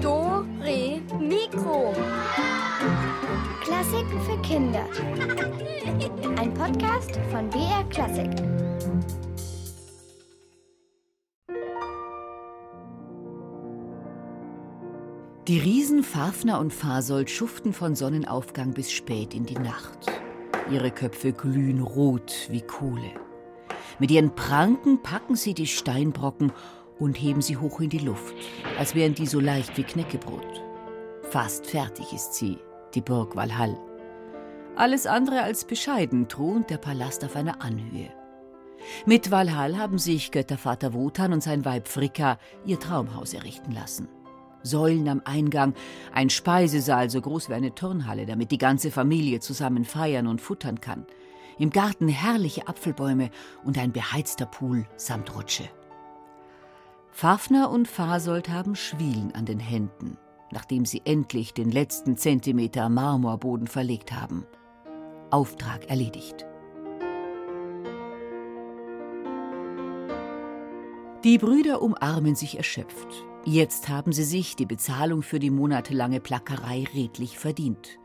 Do, Re, Mikro. Klassiken für Kinder. Ein Podcast von BR Klassik. Die Riesen Fafner und Fasold schuften von Sonnenaufgang bis spät in die Nacht. Ihre Köpfe glühen rot wie Kohle. Mit ihren Pranken packen sie die Steinbrocken und heben sie hoch in die Luft, als wären die so leicht wie Knäckebrot. Fast fertig ist sie, die Burg Walhall. Alles andere als bescheiden thront der Palast auf einer Anhöhe. Mit Walhall haben sich Göttervater Wotan und sein Weib Fricka ihr Traumhaus errichten lassen. Säulen am Eingang, ein Speisesaal so groß wie eine Turnhalle, damit die ganze Familie zusammen feiern und futtern kann. Im Garten herrliche Apfelbäume und ein beheizter Pool samt Rutsche. Fafner und Fasold haben Schwielen an den Händen, nachdem sie endlich den letzten Zentimeter Marmorboden verlegt haben. Auftrag erledigt. Die Brüder umarmen sich erschöpft. Jetzt haben sie sich die Bezahlung für die monatelange Plackerei redlich verdient.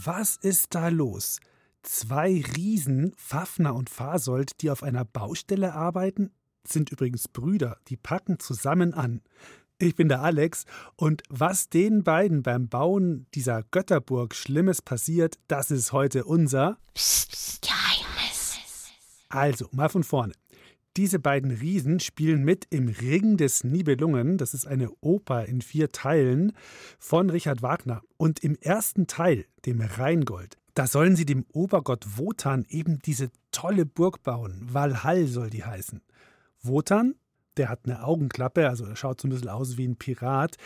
Was ist da los? Zwei Riesen, Fafner und Fasold, die auf einer Baustelle arbeiten, sind übrigens Brüder, die packen zusammen an. Ich bin der Alex und was den beiden beim Bauen dieser Götterburg Schlimmes passiert, das ist heute unser Psst, Geheimnis. Also, mal von vorne. Diese beiden Riesen spielen mit im Ring des Nibelungen. Das ist eine Oper in vier Teilen von Richard Wagner. Und im ersten Teil, dem Rheingold, da sollen sie dem Obergott Wotan eben diese tolle Burg bauen. Valhall soll die heißen. Wotan, der hat eine Augenklappe, also er schaut so ein bisschen aus wie ein Pirat.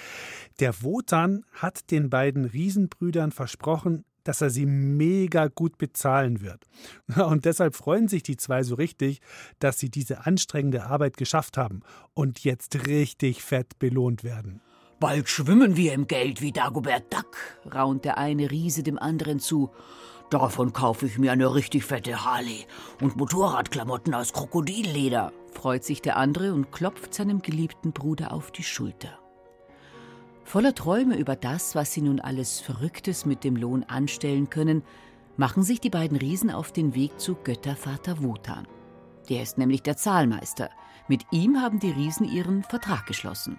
Der Wotan hat den beiden Riesenbrüdern versprochen, dass er sie mega gut bezahlen wird. Und deshalb freuen sich die zwei so richtig, dass sie diese anstrengende Arbeit geschafft haben und jetzt richtig fett belohnt werden. Bald schwimmen wir im Geld wie Dagobert Duck, raunt der eine Riese dem anderen zu. Davon kaufe ich mir eine richtig fette Harley und Motorradklamotten aus Krokodilleder, freut sich der andere und klopft seinem geliebten Bruder auf die Schulter. Voller Träume über das, was sie nun alles Verrücktes mit dem Lohn anstellen können, machen sich die beiden Riesen auf den Weg zu Göttervater Wotan. Der ist nämlich der Zahlmeister. Mit ihm haben die Riesen ihren Vertrag geschlossen.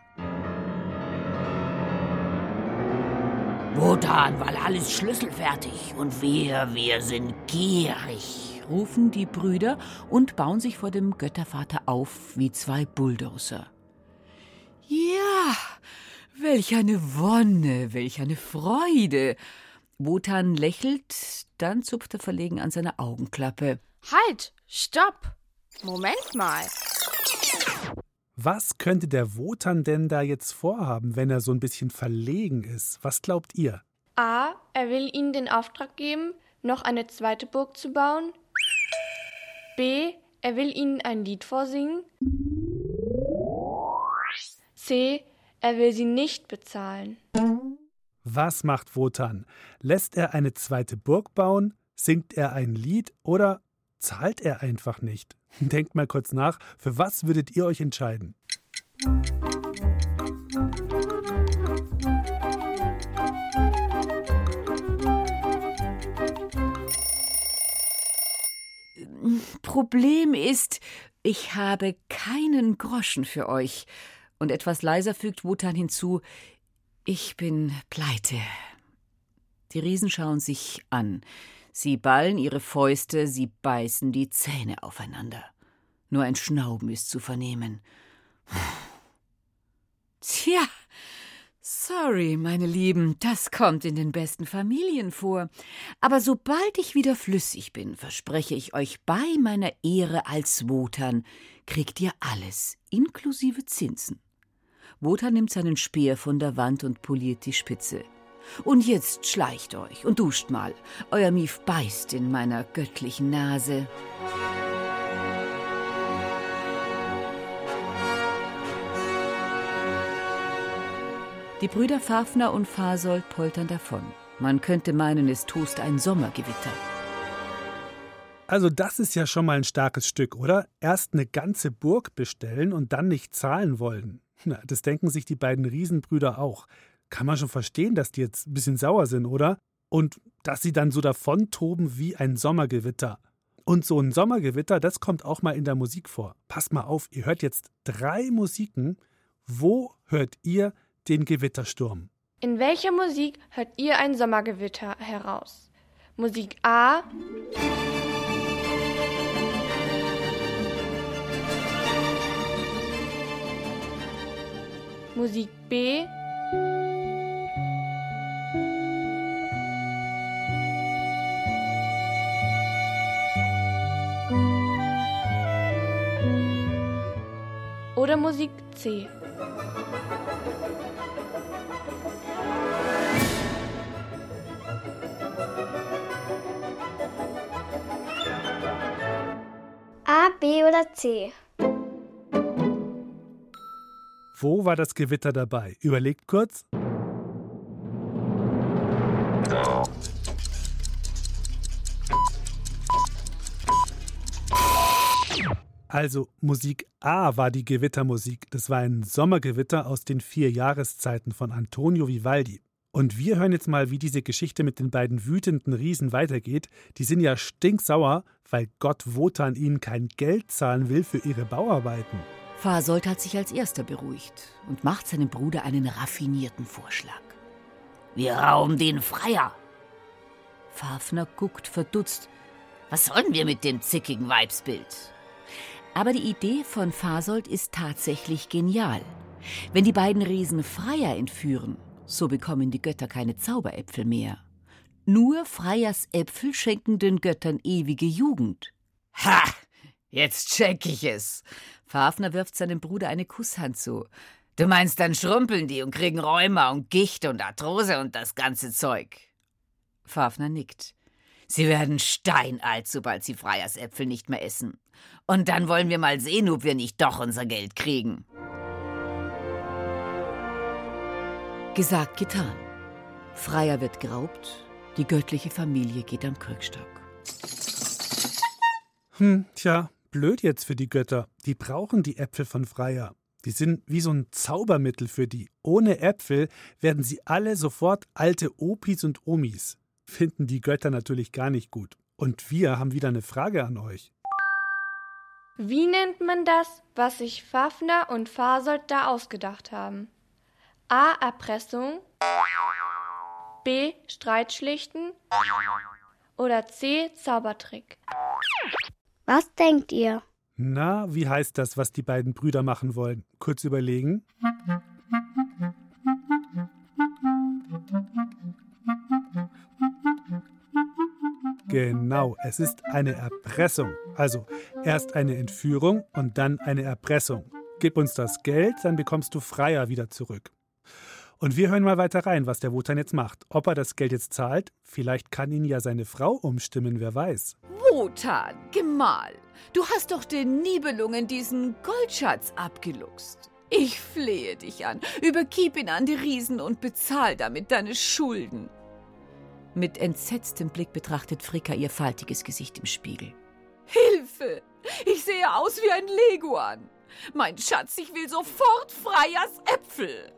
Wotan, weil alles schlüsselfertig und wir, wir sind gierig, rufen die Brüder und bauen sich vor dem Göttervater auf wie zwei Bulldozer. Ja, welch eine Wonne, welch eine Freude. Wotan lächelt, dann zupft er verlegen an seiner Augenklappe. Halt, stopp. Moment mal. Was könnte der Wotan denn da jetzt vorhaben, wenn er so ein bisschen verlegen ist? Was glaubt ihr? A. Er will ihnen den Auftrag geben, noch eine zweite Burg zu bauen. B. Er will ihnen ein Lied vorsingen. C. Er will sie nicht bezahlen. Was macht Wotan? Lässt er eine zweite Burg bauen? Singt er ein Lied oder zahlt er einfach nicht? Denkt mal kurz nach, für was würdet ihr euch entscheiden? Problem ist, ich habe keinen Groschen für euch. Und etwas leiser fügt Wotan hinzu, ich bin pleite. Die Riesen schauen sich an. Sie ballen ihre Fäuste, sie beißen die Zähne aufeinander. Nur ein Schnauben ist zu vernehmen. Tja, sorry, meine Lieben, das kommt in den besten Familien vor. Aber sobald ich wieder flüssig bin, verspreche ich euch bei meiner Ehre als Wotan, kriegt ihr alles, inklusive Zinsen. Wotan nimmt seinen Speer von der Wand und poliert die Spitze. Und jetzt schleicht euch und duscht mal. Euer Mief beißt in meiner göttlichen Nase. Die Brüder Fafner und Fasold poltern davon. Man könnte meinen, es tost ein Sommergewitter. Also das ist ja schon mal ein starkes Stück, oder? Erst eine ganze Burg bestellen und dann nicht zahlen wollen. Na, das denken sich die beiden Riesenbrüder auch. Kann man schon verstehen, dass die jetzt ein bisschen sauer sind, oder? Und dass sie dann so davontoben wie ein Sommergewitter. Und so ein Sommergewitter, das kommt auch mal in der Musik vor. Passt mal auf, ihr hört jetzt drei Musiken. Wo hört ihr den Gewittersturm? In welcher Musik hört ihr ein Sommergewitter heraus? Musik A. Musik B. Oder Musik C. A, B oder C? Wo war das Gewitter dabei? Überlegt kurz. Also Musik A war die Gewittermusik. Das war ein Sommergewitter aus den vier Jahreszeiten von Antonio Vivaldi. Und wir hören jetzt mal, wie diese Geschichte mit den beiden wütenden Riesen weitergeht. Die sind ja stinksauer, weil Gott Wotan ihnen kein Geld zahlen will für ihre Bauarbeiten. Fasold hat sich als erster beruhigt und macht seinem Bruder einen raffinierten Vorschlag. Wir rauben den Freier. Fafner guckt verdutzt. Was sollen wir mit dem zickigen Weibsbild? Aber die Idee von Fasold ist tatsächlich genial. Wenn die beiden Riesen Freier entführen, so bekommen die Götter keine Zauberäpfel mehr. Nur Freiers Äpfel schenken den Göttern ewige Jugend. Ha! Jetzt check ich es. Fafner wirft seinem Bruder eine Kusshand zu. Du meinst, dann schrumpeln die und kriegen Rheuma und Gicht und Arthrose und das ganze Zeug. Fafner nickt. Sie werden steinalt, sobald sie Freiers Äpfel nicht mehr essen. Und dann wollen wir mal sehen, ob wir nicht doch unser Geld kriegen. Gesagt, getan. Freier wird geraubt, die göttliche Familie geht am Krückstock. Hm, tja, blöd jetzt für die Götter. Die brauchen die Äpfel von Freier. Die sind wie so ein Zaubermittel für die. Ohne Äpfel werden sie alle sofort alte Opis und Omis. Finden die Götter natürlich gar nicht gut. Und wir haben wieder eine Frage an euch. Wie nennt man das, was sich Fafner und Fasold da ausgedacht haben? A. Erpressung. B. Streitschlichten. Oder C. Zaubertrick. Was denkt ihr? Na, wie heißt das, was die beiden Brüder machen wollen? Kurz überlegen. Genau, es ist eine Erpressung. Also erst eine Entführung und dann eine Erpressung. Gib uns das Geld, dann bekommst du Freier wieder zurück. Und wir hören mal weiter rein, was der Wotan jetzt macht. Ob er das Geld jetzt zahlt, vielleicht kann ihn ja seine Frau umstimmen, wer weiß. Wotan, Gemahl, du hast doch den Nibelungen diesen Goldschatz abgeluchst. Ich flehe dich an, übergib ihn an die Riesen und bezahl damit deine Schulden. Mit entsetztem Blick betrachtet Fricka ihr faltiges Gesicht im Spiegel. Hilfe! Ich sehe aus wie ein Leguan. Mein Schatz, ich will sofort Freiers Äpfel.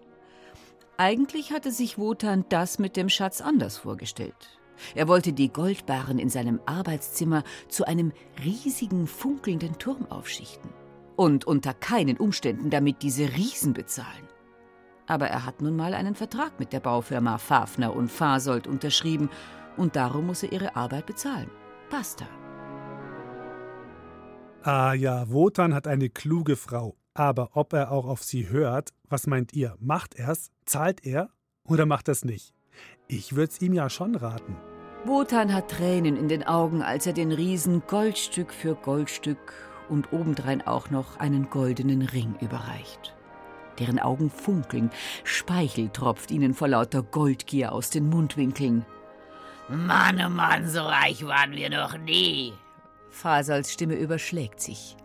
Eigentlich hatte sich Wotan das mit dem Schatz anders vorgestellt. Er wollte die Goldbarren in seinem Arbeitszimmer zu einem riesigen, funkelnden Turm aufschichten. Und unter keinen Umständen damit diese Riesen bezahlen. Aber er hat nun mal einen Vertrag mit der Baufirma Fafner und Fasold unterschrieben und darum muss er ihre Arbeit bezahlen. Basta. Ah ja, Wotan hat eine kluge Frau. Aber ob er auch auf sie hört, was meint ihr? Macht er's? Zahlt er? Oder macht er's nicht? Ich würd's ihm ja schon raten. Wotan hat Tränen in den Augen, als er den Riesen Goldstück für Goldstück und obendrein auch noch einen goldenen Ring überreicht. Deren Augen funkeln, Speichel tropft ihnen vor lauter Goldgier aus den Mundwinkeln. Mann, oh Mann, so reich waren wir noch nie. Fasals Stimme überschlägt sich.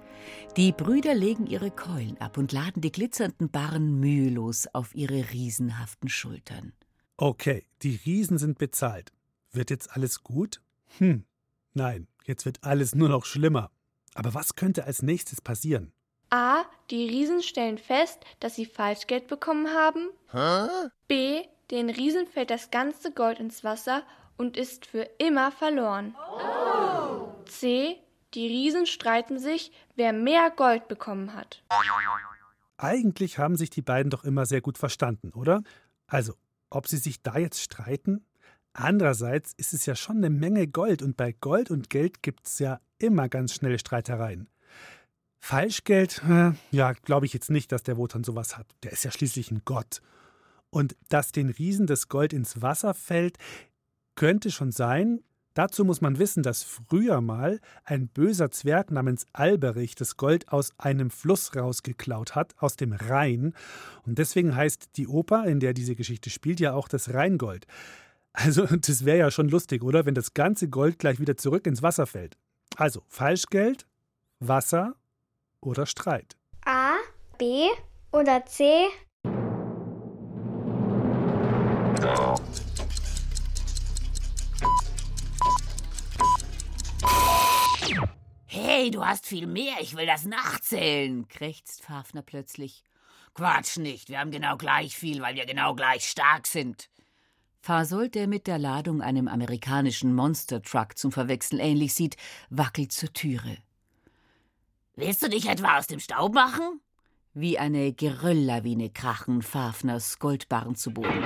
Die Brüder legen ihre Keulen ab und laden die glitzernden Barren mühelos auf ihre riesenhaften Schultern. Okay, die Riesen sind bezahlt. Wird jetzt alles gut? Hm, nein, jetzt wird alles nur noch schlimmer. Aber was könnte als nächstes passieren? A. Die Riesen stellen fest, dass sie Falschgeld bekommen haben. Hä? B. Den Riesen fällt das ganze Gold ins Wasser und ist für immer verloren. C. Die Riesen streiten sich, wer mehr Gold bekommen hat. Eigentlich haben sich die beiden doch immer sehr gut verstanden, oder? Also, ob sie sich da jetzt streiten? Andererseits ist es ja schon eine Menge Gold und bei Gold und Geld gibt es ja immer ganz schnell Streitereien. Falschgeld, äh, ja, glaube ich jetzt nicht, dass der Wotan sowas hat. Der ist ja schließlich ein Gott. Und dass den Riesen das Gold ins Wasser fällt, könnte schon sein. Dazu muss man wissen, dass früher mal ein böser Zwerg namens Alberich das Gold aus einem Fluss rausgeklaut hat, aus dem Rhein. Und deswegen heißt die Oper, in der diese Geschichte spielt, ja auch das Rheingold. Also, das wäre ja schon lustig, oder? Wenn das ganze Gold gleich wieder zurück ins Wasser fällt. Also, Falschgeld, Wasser oder Streit. A, B oder C? Hey, du hast viel mehr, ich will das nachzählen, krächzt Fafner plötzlich. Quatsch nicht, wir haben genau gleich viel, weil wir genau gleich stark sind. Fasold, der mit der Ladung einem amerikanischen Monster-Truck zum Verwechseln ähnlich sieht, wackelt zur Türe. Willst du dich etwa aus dem Staub machen? Wie eine Gerölllawine krachen Fafners Goldbarren zu Boden.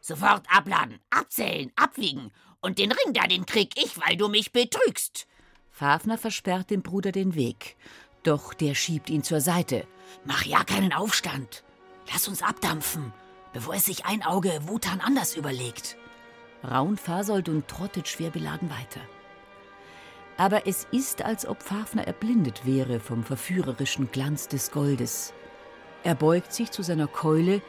Sofort abladen, abzählen, abwiegen. Und den Ring da, den krieg ich, weil du mich betrügst. Fafner versperrt dem Bruder den Weg. Doch der schiebt ihn zur Seite. Mach ja keinen Aufstand. Lass uns abdampfen, bevor es sich ein Auge Wutan anders überlegt. Raunt Fasold und trottet schwer beladen weiter. Aber es ist, als ob Fafner erblindet wäre vom verführerischen Glanz des Goldes. Er beugt sich zu seiner Keule,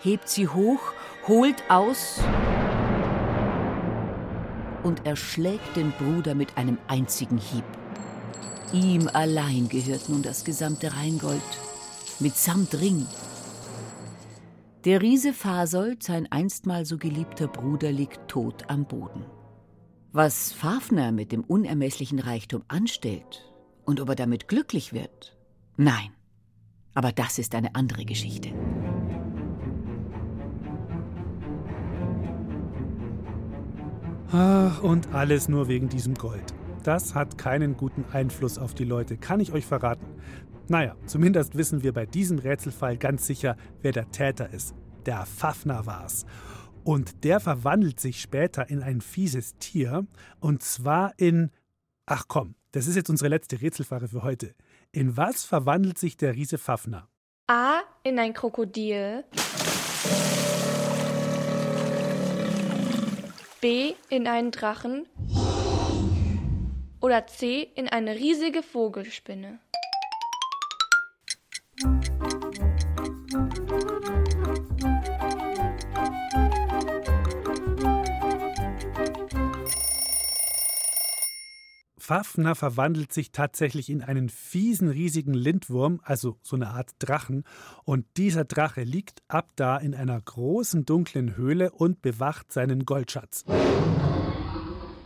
hebt sie hoch, holt aus und erschlägt den Bruder mit einem einzigen Hieb. Ihm allein gehört nun das gesamte Rheingold, mitsamt Ring. Der Riese Fasold, sein einstmal so geliebter Bruder, liegt tot am Boden. Was Fafner mit dem unermesslichen Reichtum anstellt und ob er damit glücklich wird, nein. Aber das ist eine andere Geschichte. Ach, und alles nur wegen diesem Gold. Das hat keinen guten Einfluss auf die Leute, kann ich euch verraten. Naja, zumindest wissen wir bei diesem Rätselfall ganz sicher, wer der Täter ist. Der Fafner war's. Und der verwandelt sich später in ein fieses Tier. Und zwar in. Ach komm, das ist jetzt unsere letzte Rätselfrage für heute. In was verwandelt sich der Riese Fafner? A. In ein Krokodil. B. In einen Drachen. Oder C. In eine riesige Vogelspinne. Fafner verwandelt sich tatsächlich in einen fiesen, riesigen Lindwurm, also so eine Art Drachen. Und dieser Drache liegt ab da in einer großen, dunklen Höhle und bewacht seinen Goldschatz.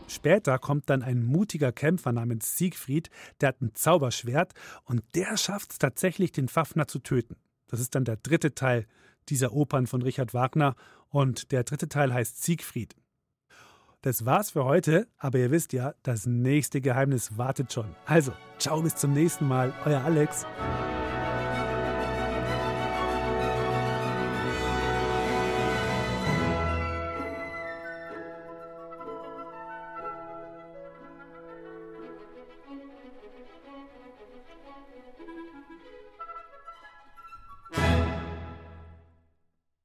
Später kommt dann ein mutiger Kämpfer namens Siegfried, der hat ein Zauberschwert und der schafft es tatsächlich, den Fafner zu töten. Das ist dann der dritte Teil dieser Opern von Richard Wagner und der dritte Teil heißt Siegfried. Das war's für heute, aber ihr wisst ja, das nächste Geheimnis wartet schon. Also, ciao bis zum nächsten Mal, euer Alex.